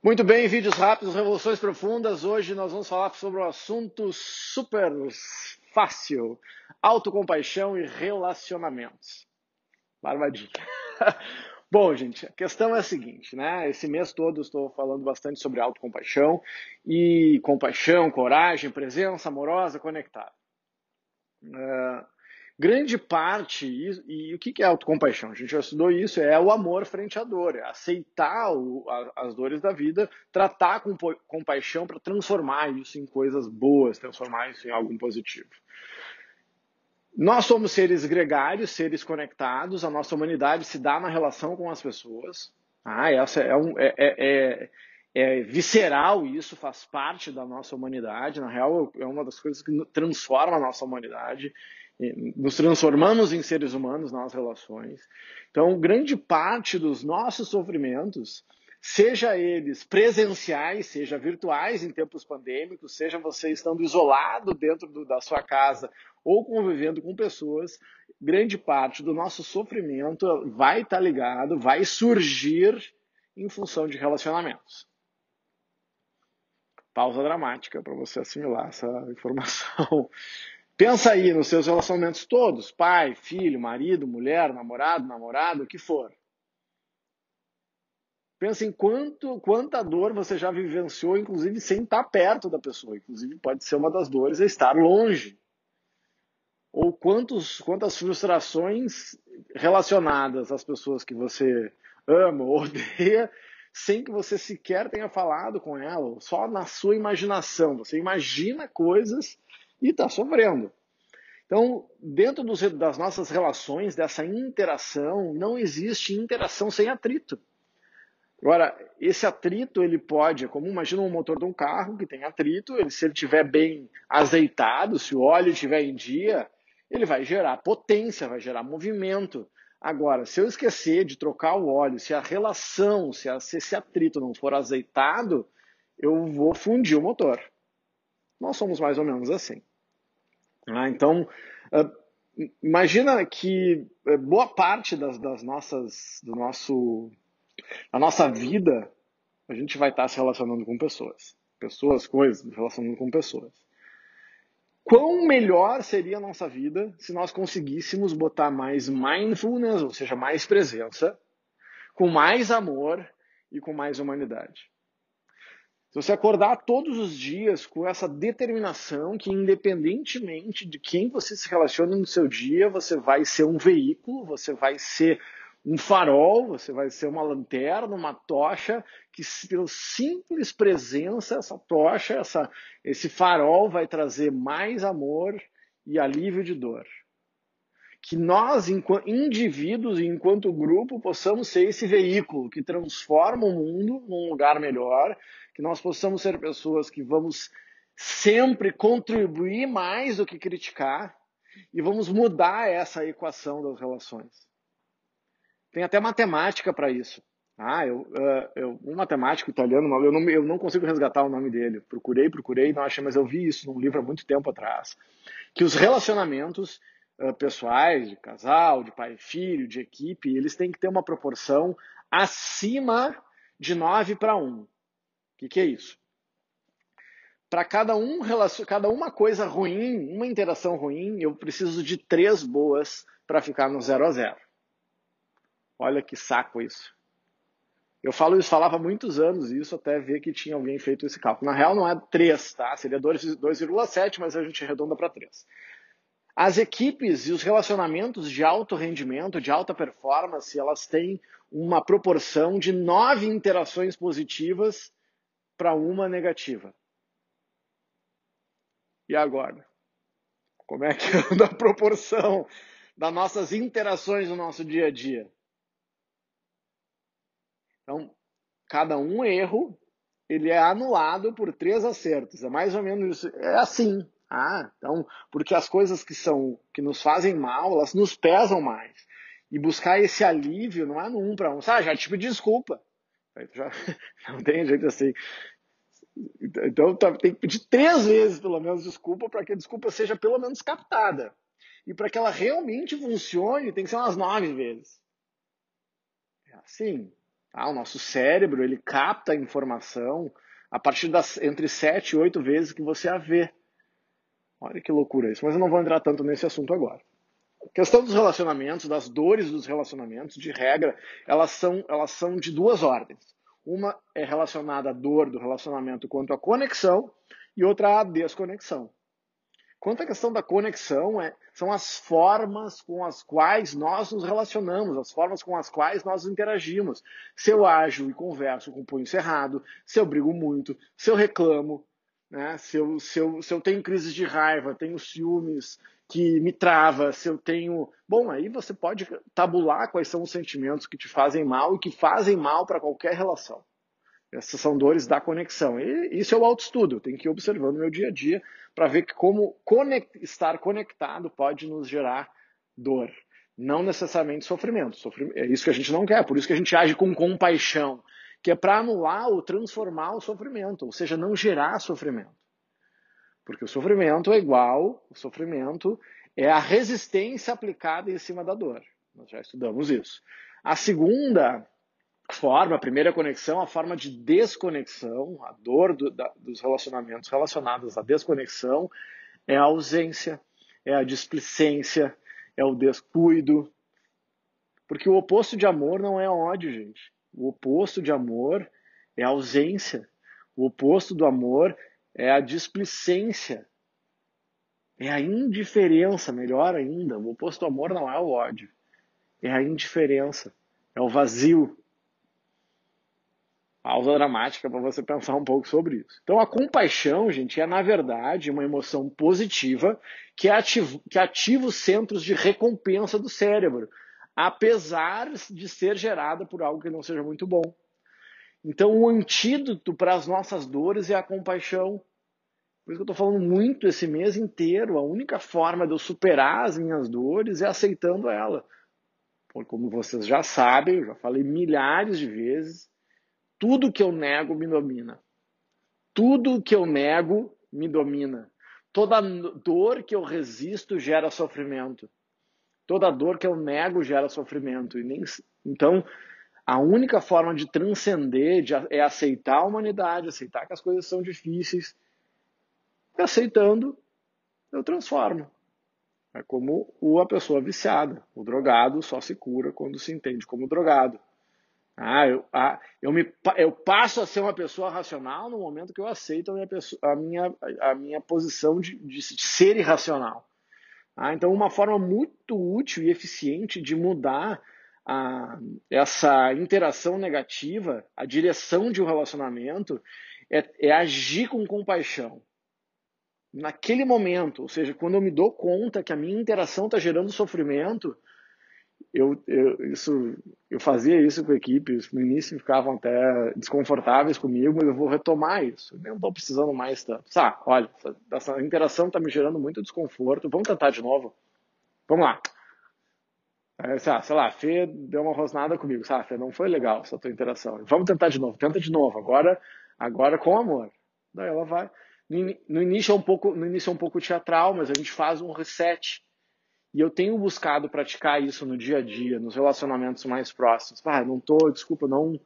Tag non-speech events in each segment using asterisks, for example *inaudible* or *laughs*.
Muito bem, vídeos rápidos, revoluções profundas. Hoje nós vamos falar sobre um assunto super fácil: autocompaixão e relacionamentos. Barbadinha. *laughs* Bom, gente, a questão é a seguinte, né? Esse mês todo estou falando bastante sobre autocompaixão e compaixão, coragem, presença amorosa, conectada. Uh, grande parte, e, e, o que é autocompaixão? A gente já estudou isso, é o amor frente à dor, é aceitar o, a, as dores da vida, tratar com compaixão para transformar isso em coisas boas, transformar isso em algo positivo. Nós somos seres gregários, seres conectados, a nossa humanidade se dá na relação com as pessoas. Ah, essa é, um, é, é, é, é visceral isso, faz parte da nossa humanidade. Na real, é uma das coisas que transforma a nossa humanidade nos transformamos em seres humanos nas relações. Então, grande parte dos nossos sofrimentos, seja eles presenciais, seja virtuais em tempos pandêmicos, seja você estando isolado dentro do, da sua casa ou convivendo com pessoas, grande parte do nosso sofrimento vai estar ligado, vai surgir em função de relacionamentos. Pausa dramática para você assimilar essa informação. *laughs* Pensa aí nos seus relacionamentos todos, pai, filho, marido, mulher, namorado, namorado, o que for. Pensa em quanto, quanta dor você já vivenciou, inclusive sem estar perto da pessoa. Inclusive pode ser uma das dores é estar longe. Ou quantos, quantas frustrações relacionadas às pessoas que você ama ou odeia, sem que você sequer tenha falado com ela, só na sua imaginação. Você imagina coisas e está sofrendo. Então, dentro dos, das nossas relações, dessa interação, não existe interação sem atrito. Agora, esse atrito ele pode, é como imagina um motor de um carro que tem atrito, ele, se ele estiver bem azeitado, se o óleo estiver em dia, ele vai gerar potência, vai gerar movimento. Agora, se eu esquecer de trocar o óleo, se a relação, se, a, se esse atrito não for azeitado, eu vou fundir o motor. Nós somos mais ou menos assim. Ah, então, ah, imagina que eh, boa parte das, das, nossas, do nosso, da nossa vida, a gente vai estar se relacionando com pessoas. Pessoas, coisas, relacionando com pessoas. Quão melhor seria a nossa vida se nós conseguíssemos botar mais mindfulness, ou seja, mais presença, com mais amor e com mais humanidade. Se você acordar todos os dias com essa determinação que, independentemente de quem você se relaciona no seu dia, você vai ser um veículo, você vai ser um farol, você vai ser uma lanterna, uma tocha, que pela simples presença, essa tocha, essa, esse farol vai trazer mais amor e alívio de dor. Que nós, enquanto indivíduos e enquanto grupo, possamos ser esse veículo que transforma o mundo num lugar melhor, que nós possamos ser pessoas que vamos sempre contribuir mais do que criticar e vamos mudar essa equação das relações. Tem até matemática para isso. Ah, eu, uh, eu, um matemático italiano, eu não, eu não consigo resgatar o nome dele. Procurei, procurei, não achei, mas eu vi isso num livro há muito tempo atrás. Que os relacionamentos uh, pessoais, de casal, de pai e filho, de equipe, eles têm que ter uma proporção acima de 9 para 1. O que, que é isso? Para cada um cada uma coisa ruim, uma interação ruim, eu preciso de três boas para ficar no zero a zero. Olha que saco isso. Eu falo isso, falava há muitos anos isso, até ver que tinha alguém feito esse cálculo. Na real não é 3, tá? Seria 2,7, mas a gente arredonda para 3. As equipes e os relacionamentos de alto rendimento, de alta performance, elas têm uma proporção de nove interações positivas para uma negativa. E agora? Como é que *laughs* anda a proporção das nossas interações no nosso dia a dia? Então, cada um erro ele é anulado por três acertos. É mais ou menos isso. É assim. Ah, então, porque as coisas que são que nos fazem mal, elas nos pesam mais. E buscar esse alívio não é no um para um. Ah, já te pedi desculpa. Já, *laughs* não tem jeito assim. Então tá, tem que pedir três vezes, pelo menos, desculpa, para que a desculpa seja pelo menos captada. E para que ela realmente funcione, tem que ser umas nove vezes. É assim. Ah, o nosso cérebro ele capta a informação a partir das entre 7 e 8 vezes que você a vê. Olha que loucura isso, mas eu não vou entrar tanto nesse assunto agora. A questão dos relacionamentos, das dores dos relacionamentos, de regra, elas são, elas são de duas ordens. Uma é relacionada à dor do relacionamento quanto à conexão e outra à desconexão. Quanto à questão da conexão, é, são as formas com as quais nós nos relacionamos, as formas com as quais nós interagimos. Se eu ajo e converso com o punho cerrado, se eu brigo muito, se eu reclamo, né? se, eu, se, eu, se eu tenho crises de raiva, tenho ciúmes que me trava, se eu tenho. Bom, aí você pode tabular quais são os sentimentos que te fazem mal e que fazem mal para qualquer relação. Essas são dores da conexão. E isso é o autoestudo. Eu tenho que ir observando no meu dia a dia para ver como conect, estar conectado pode nos gerar dor. Não necessariamente sofrimento. sofrimento. É isso que a gente não quer. Por isso que a gente age com compaixão, que é para anular ou transformar o sofrimento, ou seja, não gerar sofrimento. Porque o sofrimento é igual, o sofrimento é a resistência aplicada em cima da dor. Nós já estudamos isso. A segunda forma, a primeira conexão, a forma de desconexão, a dor do, da, dos relacionamentos relacionados à desconexão é a ausência, é a displicência, é o descuido. Porque o oposto de amor não é ódio, gente. O oposto de amor é ausência. O oposto do amor é a displicência. É a indiferença, melhor ainda. O oposto do amor não é o ódio. É a indiferença. É o vazio pausa dramática para você pensar um pouco sobre isso. Então, a compaixão, gente, é na verdade uma emoção positiva que ativa, que ativa os centros de recompensa do cérebro, apesar de ser gerada por algo que não seja muito bom. Então, o antídoto para as nossas dores é a compaixão. Por isso que eu estou falando muito esse mês inteiro. A única forma de eu superar as minhas dores é aceitando ela. Porque, como vocês já sabem, eu já falei milhares de vezes, tudo que eu nego me domina. Tudo que eu nego me domina. Toda dor que eu resisto gera sofrimento. Toda dor que eu nego gera sofrimento. E nem, então, a única forma de transcender de, é aceitar a humanidade, aceitar que as coisas são difíceis. E aceitando, eu transformo. É como a pessoa viciada. O drogado só se cura quando se entende como drogado. Ah, eu, ah, eu, me, eu passo a ser uma pessoa racional no momento que eu aceito a minha, a minha, a minha posição de, de ser irracional. Ah, então, uma forma muito útil e eficiente de mudar a, essa interação negativa, a direção de um relacionamento, é, é agir com compaixão. Naquele momento, ou seja, quando eu me dou conta que a minha interação está gerando sofrimento, eu, eu, isso, eu fazia isso com a equipe, no início ficavam até desconfortáveis comigo, mas eu vou retomar isso. Eu não estou precisando mais tanto. Tá, olha, essa, essa interação está me gerando muito desconforto, vamos tentar de novo? Vamos lá. Aí, sei lá, a Fê deu uma rosnada comigo. Sabe, Fê, não foi legal essa tua interação. Vamos tentar de novo, tenta de novo. Agora, agora com amor. Daí ela vai. No início é um pouco, no início é um pouco teatral, mas a gente faz um reset e eu tenho buscado praticar isso no dia a dia, nos relacionamentos mais próximos. Ah, não tô, desculpa, não,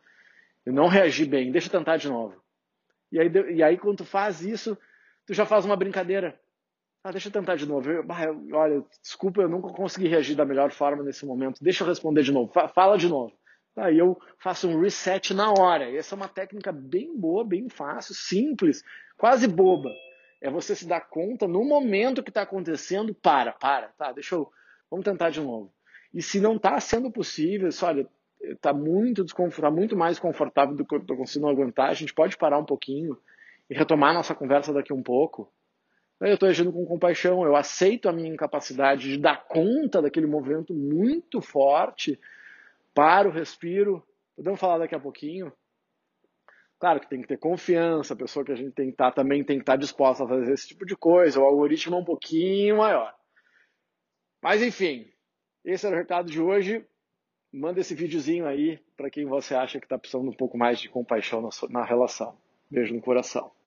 eu não reagi bem, deixa eu tentar de novo. E aí, e aí quando tu faz isso, tu já faz uma brincadeira. Ah, deixa eu tentar de novo. Olha, desculpa, eu nunca consegui reagir da melhor forma nesse momento. Deixa eu responder de novo. Fala de novo. Aí eu faço um reset na hora. Essa é uma técnica bem boa, bem fácil, simples, quase boba é você se dar conta no momento que está acontecendo, para, para, tá, deixa eu, vamos tentar de novo. E se não está sendo possível, olha, está muito desconfortável, tá muito mais confortável do que eu estou conseguindo aguentar, a gente pode parar um pouquinho e retomar nossa conversa daqui um pouco. Eu estou agindo com compaixão, eu aceito a minha incapacidade de dar conta daquele movimento muito forte, para o respiro, podemos falar daqui a pouquinho, Claro que tem que ter confiança, a pessoa que a gente tem que estar também tem que estar disposta a fazer esse tipo de coisa, o algoritmo é um pouquinho maior. Mas enfim, esse era o recado de hoje. Manda esse videozinho aí para quem você acha que está precisando um pouco mais de compaixão na, na relação. Beijo no coração.